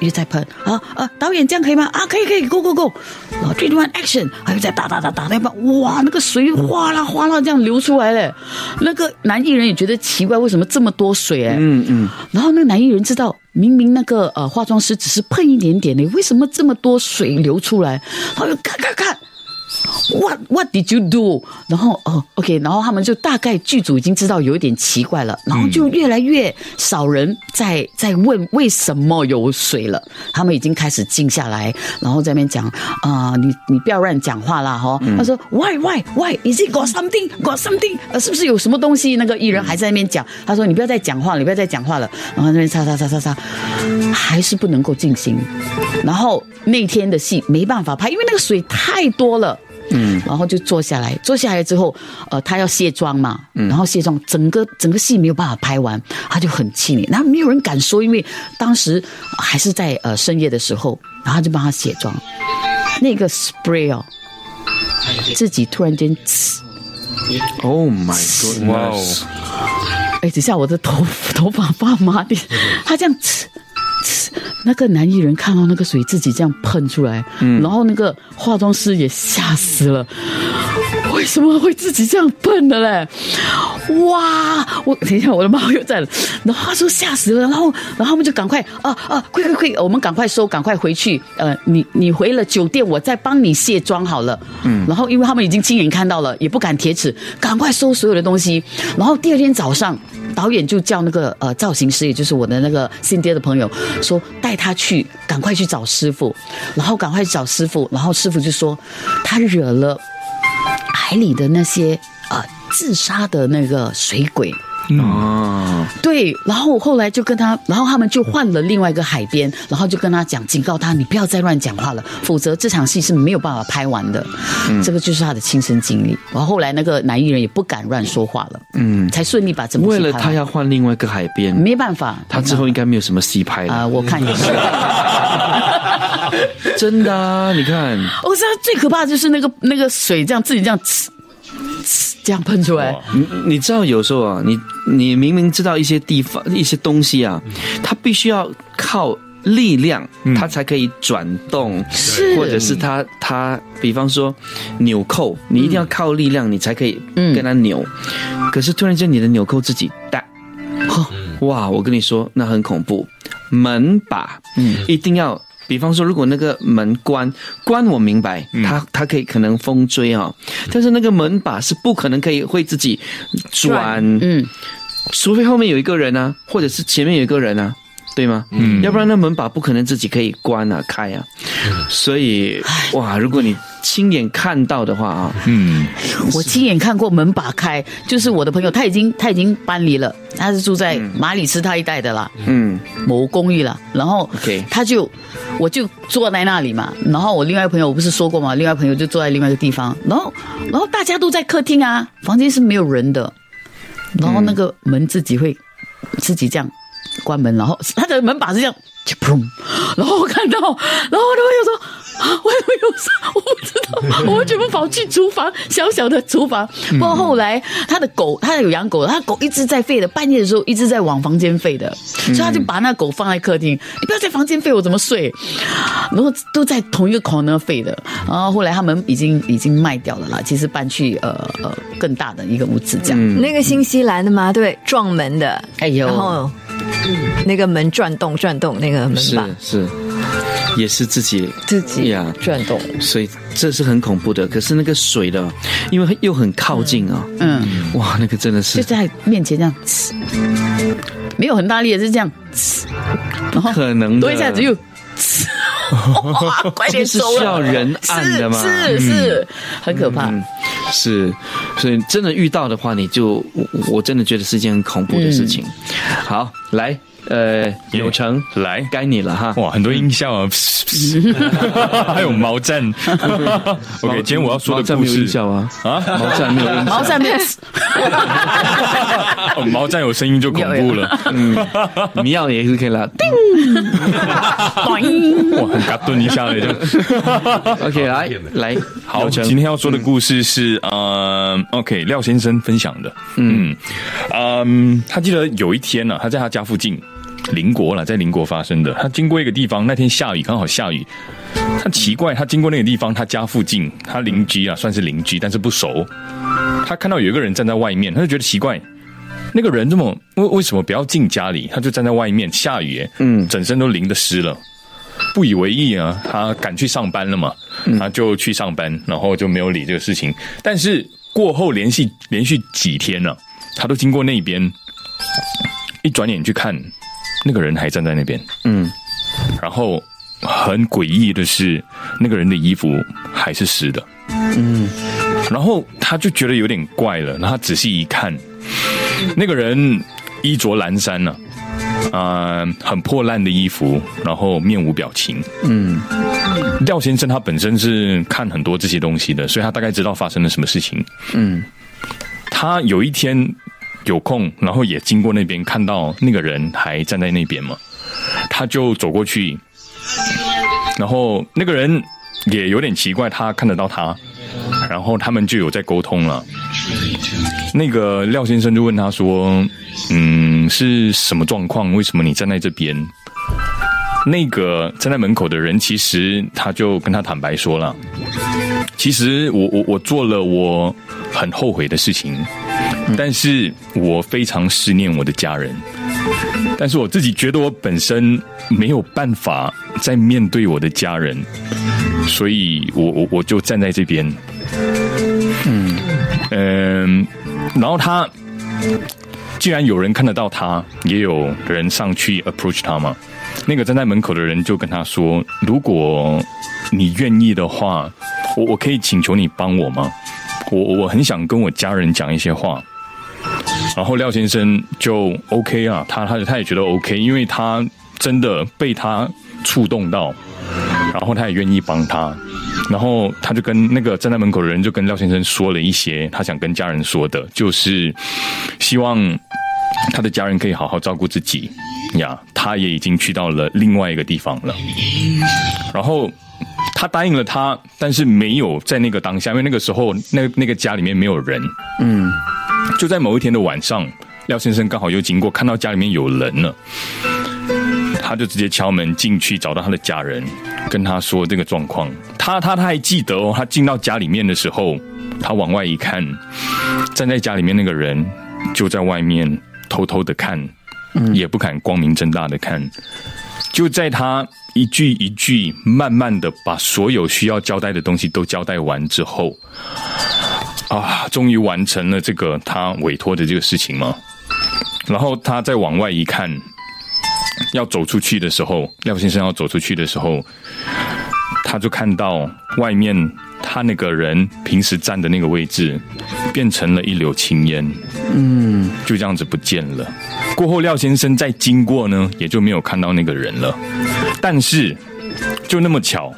又再喷。啊啊！导演这样可以吗？啊，可以可以，Go Go Go！然后 Three One Action，还有再打打打打那把，哇，那个水哗啦哗啦这样流出来嘞。那个男艺人也觉得奇怪，为什么这么多水？哎，嗯嗯。然后那个男艺人知道。明明那个呃化妆师只是喷一点点的，为什么这么多水流出来？他就看看看。What What did you do？然后哦，OK，然后他们就大概剧组已经知道有一点奇怪了，然后就越来越少人在在问为什么有水了。他们已经开始静下来，然后在那边讲啊，你你不要乱讲话啦，哈。他说 Why Why Why？Is it got something? Got something？呃，是不是有什么东西？那个艺人还在那边讲，他说你不要再讲话，你不要再讲话了。然后那边擦擦擦擦擦，还是不能够进行。然后那天的戏没办法拍，因为那个水太多了。嗯，然后就坐下来，坐下来之后，呃，他要卸妆嘛，然后卸妆，整个整个戏没有办法拍完，他就很气馁，然后没有人敢说，因为当时还是在呃深夜的时候，然后就帮他卸妆，那个 spray 哦，自己突然间，Oh my God，哇哦，哎，等下我的头 (laughs) 头发发麻的，他这样呲。那个男艺人看到那个水自己这样喷出来，然后那个化妆师也吓死了。为什么会自己这样笨的嘞？哇！我等一下，我的猫又在了。然后他说吓死了，然后然后他们就赶快啊啊，快快快，我们赶快收，赶快回去。呃，你你回了酒店，我再帮你卸妆好了。嗯。然后因为他们已经亲眼看到了，也不敢铁齿，赶快收所有的东西。然后第二天早上。导演就叫那个呃造型师，也就是我的那个新爹的朋友，说带他去，赶快去找师傅，然后赶快去找师傅，然后师傅就说他惹了海里的那些呃自杀的那个水鬼。哦，对，然后后来就跟他，然后他们就换了另外一个海边，然后就跟他讲，警告他，你不要再乱讲话了，否则这场戏是没有办法拍完的。嗯，这个就是他的亲身经历。然后后来那个男艺人也不敢乱说话了，嗯，才顺利把整部为了他要换另外一个海边，没办法，他之后应该没有什么戏拍了啊。我看也是，(laughs) (laughs) 真的啊，你看，我知道最可怕的就是那个那个水这样自己这样。这样喷出来，你你知道有时候啊，你你明明知道一些地方一些东西啊，它必须要靠力量，它才可以转动，是，或者是它它，比方说纽扣，你一定要靠力量，你才可以跟它扭。可是突然间你的纽扣自己带，哇！我跟你说，那很恐怖。门把，嗯，一定要。比方说，如果那个门关关，我明白，它它可以可能风追啊，但是那个门把是不可能可以会自己转，嗯，除非后面有一个人啊，或者是前面有一个人啊，对吗？嗯，要不然那门把不可能自己可以关啊开啊，所以哇，如果你。亲眼看到的话啊，嗯，我亲眼看过门把开，就是我的朋友，他已经他已经搬离了，他是住在马里斯他一带的啦，嗯，某公寓了，然后他就我就坐在那里嘛，然后我另外一朋友我不是说过吗？另外朋友就坐在另外一个地方，然后然后大家都在客厅啊，房间是没有人的，然后那个门自己会自己这样关门，然后他的门把是这样，砰，然后我看到，然后我的朋友说。我也有事，我不知道，我们全部跑去厨房，小小的厨房。不过后来他的狗，他有养狗，他狗一直在吠的，半夜的时候一直在往房间吠的，所以他就把那狗放在客厅，你不要在房间吠，我怎么睡？然后都在同一个 corner 吠的。然后后来他们已经已经卖掉了啦，其实搬去呃呃更大的一个屋子这样。那个新西兰的吗？对，撞门的，哎呦，然后那个门转动转动，那个门是把。是，也是自己自己呀。转动。所以这是很恐怖的。可是那个水的，因为又很靠近啊，嗯，哇，那个真的是就在面前这样，呲。没有很大力，也是这样，呲。然后可能的。多一下子又。呲哇！快点是！需要人按的吗是是是，很可怕。嗯是，所以真的遇到的话，你就我我真的觉得是一件很恐怖的事情。好，来，呃，有成来。该你了哈。哇，很多音效啊，(laughs) 还有毛赞。(laughs) OK，今天我要说毛战没有的故事音效啊，啊，毛赞没有音效。毛上面 (laughs) 哦毛赞有声音就恐怖了。嗯，你要也是可以啦。哇，很嘎顿一下来就。OK，来来，好，有成。今天要说的故事是呃，OK，廖先生分享的。嗯。嗯，他记得有一天呢、他在他家附近，邻国了，在邻国发生的。他经过一个地方，那天下雨，刚好下雨。他奇怪，他经过那个地方，他家附近，他邻居啊，算是邻居，但是不熟。他看到有一个人站在外面，他就觉得奇怪，那个人这么为为什么不要进家里？他就站在外面，下雨，嗯整身都淋得湿了。不以为意啊，他赶去上班了嘛，他就去上班，然后就没有理这个事情。但是过后连续连续几天呢、他都经过那边，一转眼去看，那个人还站在那边，嗯。然后很诡异的是，那个人的衣服还是湿的，嗯。然后他就觉得有点怪了，然后他仔细一看，那个人衣着褴褛呢、啊，很破烂的衣服，然后面无表情。嗯。廖先生他本身是看很多这些东西的，所以他大概知道发生了什么事情。嗯。他有一天有空，然后也经过那边，看到那个人还站在那边嘛，他就走过去，然后那个人也有点奇怪，他看得到他，然后他们就有在沟通了。那个廖先生就问他说：“嗯，是什么状况？为什么你站在这边？”那个站在门口的人，其实他就跟他坦白说了，其实我我我做了我很后悔的事情，但是我非常思念我的家人，但是我自己觉得我本身没有办法再面对我的家人，所以我我我就站在这边，嗯嗯，然后他既然有人看得到他，也有人上去 approach 他嘛。那个站在门口的人就跟他说：“如果你愿意的话，我我可以请求你帮我吗？我我很想跟我家人讲一些话。”然后廖先生就 OK 啊，他他他也觉得 OK，因为他真的被他触动到，然后他也愿意帮他。然后他就跟那个站在门口的人就跟廖先生说了一些他想跟家人说的，就是希望他的家人可以好好照顾自己呀。他也已经去到了另外一个地方了，然后他答应了他，但是没有在那个当下，因为那个时候那那个家里面没有人。嗯就在某一天的晚上，廖先生刚好又经过，看到家里面有人了，他就直接敲门进去，找到他的家人，跟他说这个状况。他他他还记得哦，他进到家里面的时候，他往外一看，站在家里面那个人就在外面偷偷的看，也不敢光明正大的看。就在他一句一句慢慢的把所有需要交代的东西都交代完之后，啊，终于完成了这个他委托的这个事情嘛。然后他再往外一看，要走出去的时候，廖先生要走出去的时候，他就看到外面他那个人平时站的那个位置，变成了一绺青烟，嗯就这样子不见了。过后，廖先生再经过呢，也就没有看到那个人了。但是，就那么巧，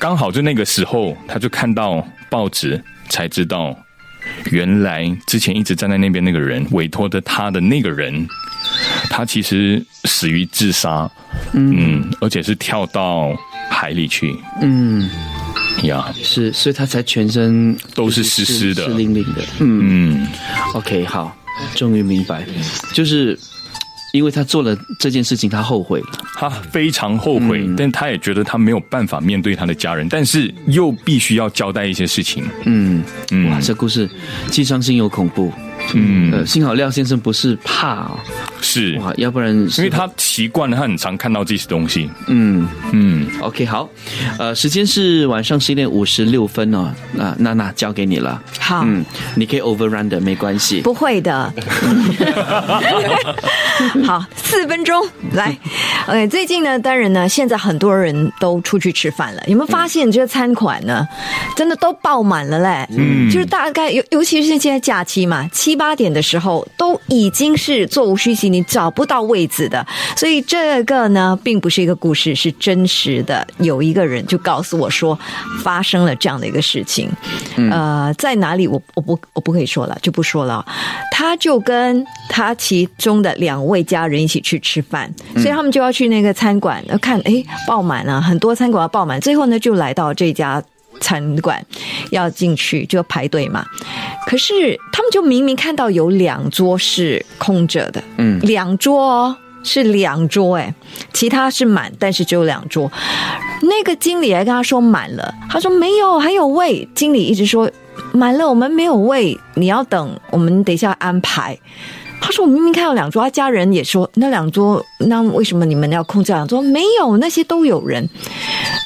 刚好就那个时候，他就看到报纸，才知道，原来之前一直站在那边那个人，委托的他的那个人，他其实死于自杀，嗯，而且是跳到海里去。嗯，呀，是，所以他才全身都是湿湿的、湿淋淋的。嗯，OK，好，终于明白，就是因为他做了这件事情，他后悔。了，他非常后悔，但他也觉得他没有办法面对他的家人，但是又必须要交代一些事情。嗯。嗯，哇，这故事既伤心又恐怖。嗯，呃，幸好廖先生不是怕，是哇，要不然因为他习惯了，他很常看到这些东西。嗯嗯，OK，好，呃，时间是晚上十一点五十六分哦，那娜娜交给你了。好，嗯，你可以 overrun 的，没关系，不会的。(laughs) 好，四分钟来。OK，最近呢，当然呢，现在很多人都出去吃饭了，有没有发现这个餐馆呢，真的都爆满了嘞？嗯，就是大概尤尤其是现在假期嘛，七。八点的时候都已经是座无虚席，你找不到位子的。所以这个呢，并不是一个故事，是真实的。有一个人就告诉我说，发生了这样的一个事情。呃，在哪里？我我不我不可以说了，就不说了。他就跟他其中的两位家人一起去吃饭，所以他们就要去那个餐馆，看哎爆满了，很多餐馆要爆满。最后呢，就来到这家。餐馆要进去就要排队嘛，可是他们就明明看到有两桌是空着的，嗯，两桌哦是两桌，哎，其他是满，但是只有两桌。那个经理还跟他说满了，他说没有，还有位。经理一直说满了，我们没有位，你要等，我们等一下安排。他说我明明看到两桌，他家人也说那两桌，那为什么你们要空这两桌？没有，那些都有人。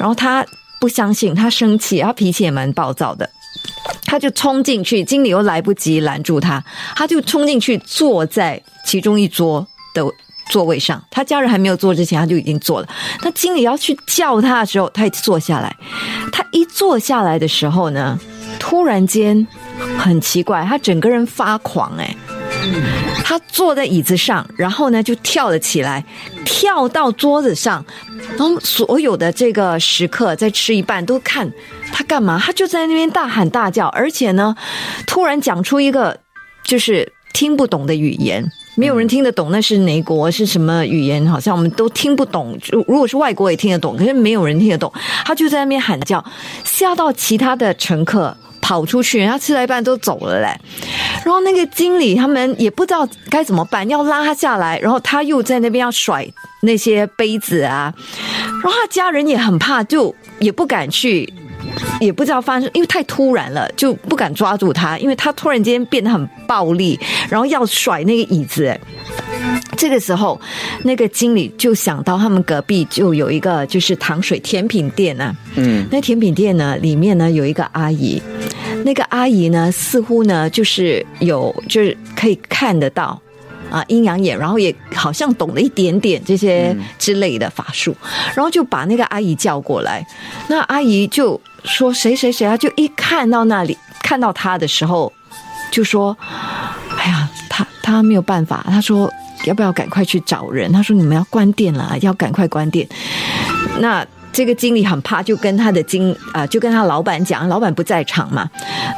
然后他。不相信，他生气，他脾气也蛮暴躁的，他就冲进去，经理又来不及拦住他，他就冲进去坐在其中一桌的座位上，他家人还没有坐之前，他就已经坐了。他经理要去叫他的时候，他也坐下来。他一坐下来的时候呢，突然间很奇怪，他整个人发狂，哎。他坐在椅子上，然后呢就跳了起来，跳到桌子上，然后所有的这个食客在吃一半都看他干嘛，他就在那边大喊大叫，而且呢突然讲出一个就是听不懂的语言，没有人听得懂那是哪国是什么语言，好像我们都听不懂。如果是外国也听得懂，可是没有人听得懂。他就在那边喊叫，吓到其他的乘客。跑出去，人家吃了一半都走了嘞。然后那个经理他们也不知道该怎么办，要拉他下来，然后他又在那边要甩那些杯子啊。然后他家人也很怕，就也不敢去，也不知道发生，因为太突然了，就不敢抓住他，因为他突然间变得很暴力，然后要甩那个椅子。这个时候，那个经理就想到他们隔壁就有一个就是糖水甜品店啊，嗯，那甜品店呢里面呢有一个阿姨，那个阿姨呢似乎呢就是有就是可以看得到啊阴阳眼，然后也好像懂了一点点这些之类的法术，然后就把那个阿姨叫过来，那阿姨就说谁谁谁啊，就一看到那里看到他的时候，就说，哎呀，他他没有办法，他说。要不要赶快去找人？他说：“你们要关店了，要赶快关店。”那这个经理很怕，就跟他的经啊，就跟他老板讲，老板不在场嘛。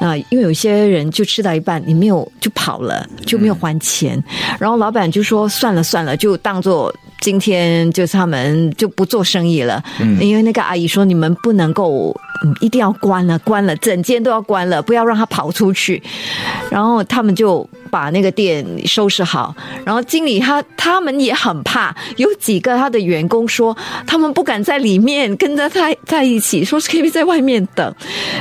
啊，因为有些人就吃到一半，你没有就跑了，就没有还钱。然后老板就说：“算了算了，就当做今天就是他们就不做生意了。”因为那个阿姨说：“你们不能够。”嗯一定要关了，关了，整间都要关了，不要让他跑出去。然后他们就把那个店收拾好。然后经理他他们也很怕，有几个他的员工说他们不敢在里面跟着他在一起，说是可以在外面等。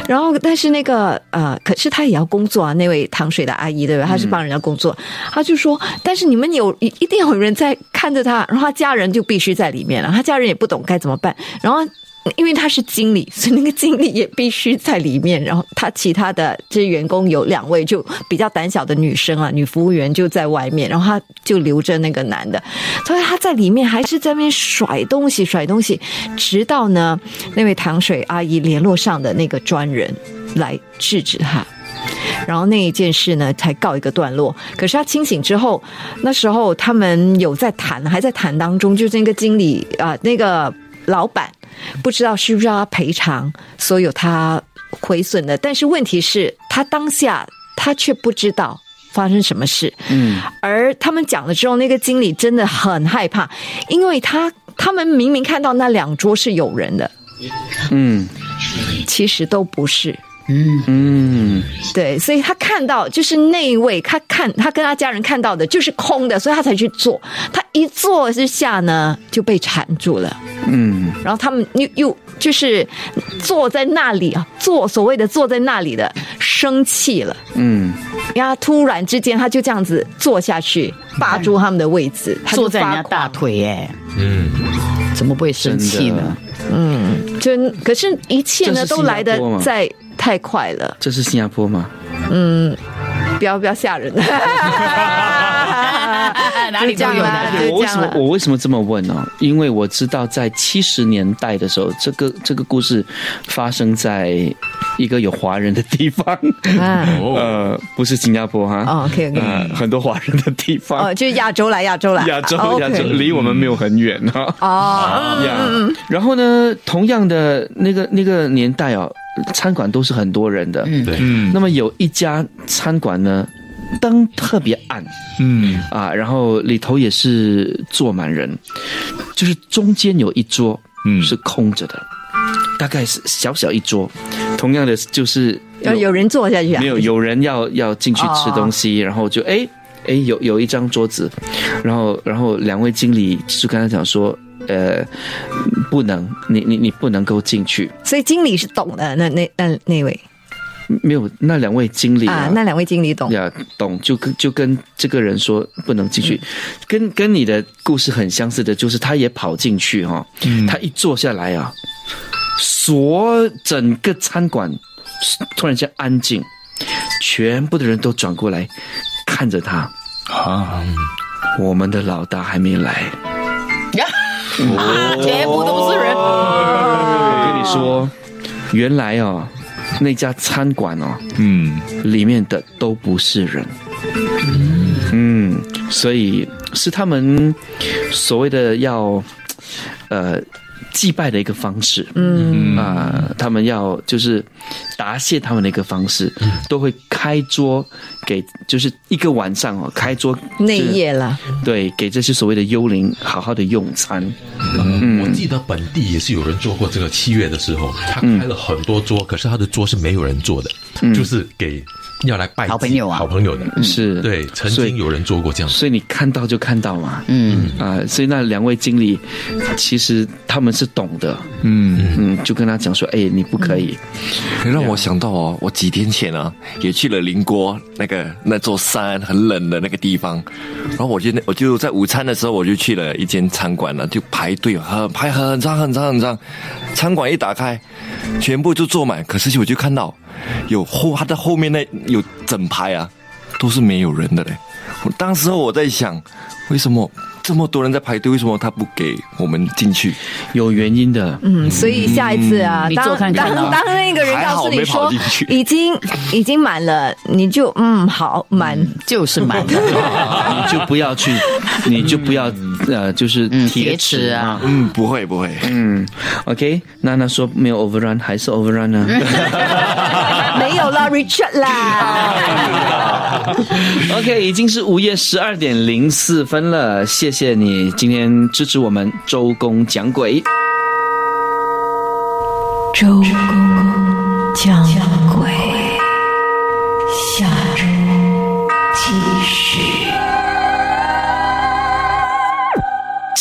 然后但是那个呃，可是他也要工作啊，那位糖水的阿姨对吧？他是帮人家工作，他就说，但是你们有一一定有人在看着他，然后他家人就必须在里面了，他家人也不懂该怎么办，然后。因为他是经理，所以那个经理也必须在里面。然后他其他的这些员工有两位就比较胆小的女生啊，女服务员就在外面，然后他就留着那个男的，所以他在里面还是在那边甩东西甩东西，直到呢那位糖水阿姨联络上的那个专人来制止他，然后那一件事呢才告一个段落。可是他清醒之后，那时候他们有在谈，还在谈当中，就是那个经理啊，那个老板。不知道需不需要赔偿所有他毁损的，但是问题是，他当下他却不知道发生什么事。嗯，而他们讲了之后，那个经理真的很害怕，因为他他们明明看到那两桌是有人的，嗯，其实都不是。嗯嗯，对，所以他看到就是那一位，他看他跟他家人看到的就是空的，所以他才去做。他一坐之下呢，就被缠住了。嗯，然后他们又又就是坐在那里啊，坐所谓的坐在那里的生气了。嗯，然后突然之间他就这样子坐下去，霸住他们的位置，坐在人家大腿哎。嗯，怎么不会生气呢？嗯，就可是一切呢都来的在。太快了，这是新加坡吗？嗯，不要不要吓人。(laughs) (laughs) 哪里都有的。我为什么我为什么这么问呢？因为我知道在七十年代的时候，这个这个故事发生在一个有华人的地方。(laughs) 呃，不是新加坡哈。OK OK。很多华人的地方。哦，就是亚洲来，亚洲来，亚洲亚洲，离我们没有很远哈。哦。呀，然后呢，同样的那个那个年代哦，餐馆都是很多人的。嗯，对。那么有一家餐馆呢。灯特别暗，嗯啊，然后里头也是坐满人，就是中间有一桌，嗯，是空着的，大概是小小一桌。同样的，就是要有人坐下去啊，没有有人要要进去吃东西，然后就哎哎有有一张桌子，然后然后两位经理就跟他讲说，呃，不能，你你你不能够进去。所以经理是懂的，那那那那位。没有那两位经理啊，那两位经理懂。呀，懂就跟就跟这个人说不能进去，跟跟你的故事很相似的，就是他也跑进去哈，他一坐下来啊，所整个餐馆突然间安静，全部的人都转过来看着他。啊，我们的老大还没来。呀，(laughs) 全部都是人，我跟你说，原来啊。那家餐馆哦，嗯，里面的都不是人，嗯，所以是他们所谓的要，呃。祭拜的一个方式，嗯。啊，他们要就是答谢他们的一个方式，都会开桌给，就是一个晚上哦，开桌内夜了，对，给这些所谓的幽灵好好的用餐。嗯，我记得本地也是有人做过这个七月的时候，他开了很多桌，可是他的桌是没有人坐的，就是给。要来拜好朋友啊，好朋友的。是。对，曾经有人做过这样，所以你看到就看到嘛，嗯。啊，所以那两位经理其实他们是懂的，嗯嗯，就跟他讲说，哎，你不可以，让我想到哦，我几天前啊也去了邻国那个那座山很冷的那个地方，然后我就我就在午餐的时候我就去了一间餐馆了，就排队很排很长很长很长，餐馆一打开，全部就坐满，可是我就看到。有后，他的后面那有整排啊，都是没有人的嘞。我当时候我在想，为什么？这么多人在排队，为什么他不给我们进去？有原因的。嗯，所以下一次啊，当当当那个人告诉你说已经已经满了，你就嗯好满就是满，(laughs) 你就不要去，你就不要呃就是铁齿啊。嗯，不会不会。嗯，OK，娜娜说没有 overrun 还是 overrun 呢？(laughs) 没有了，Richard 啦。(laughs) (laughs) OK，已经是午夜十二点零四分了，谢。谢你今天支持我们周公讲鬼。周公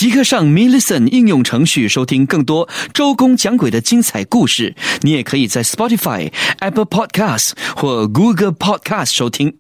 即刻上 m i l l i c e n 应用程序收听更多周公讲鬼的精彩故事。你也可以在 Spotify、Apple Podcasts 或 Google Podcasts 收听。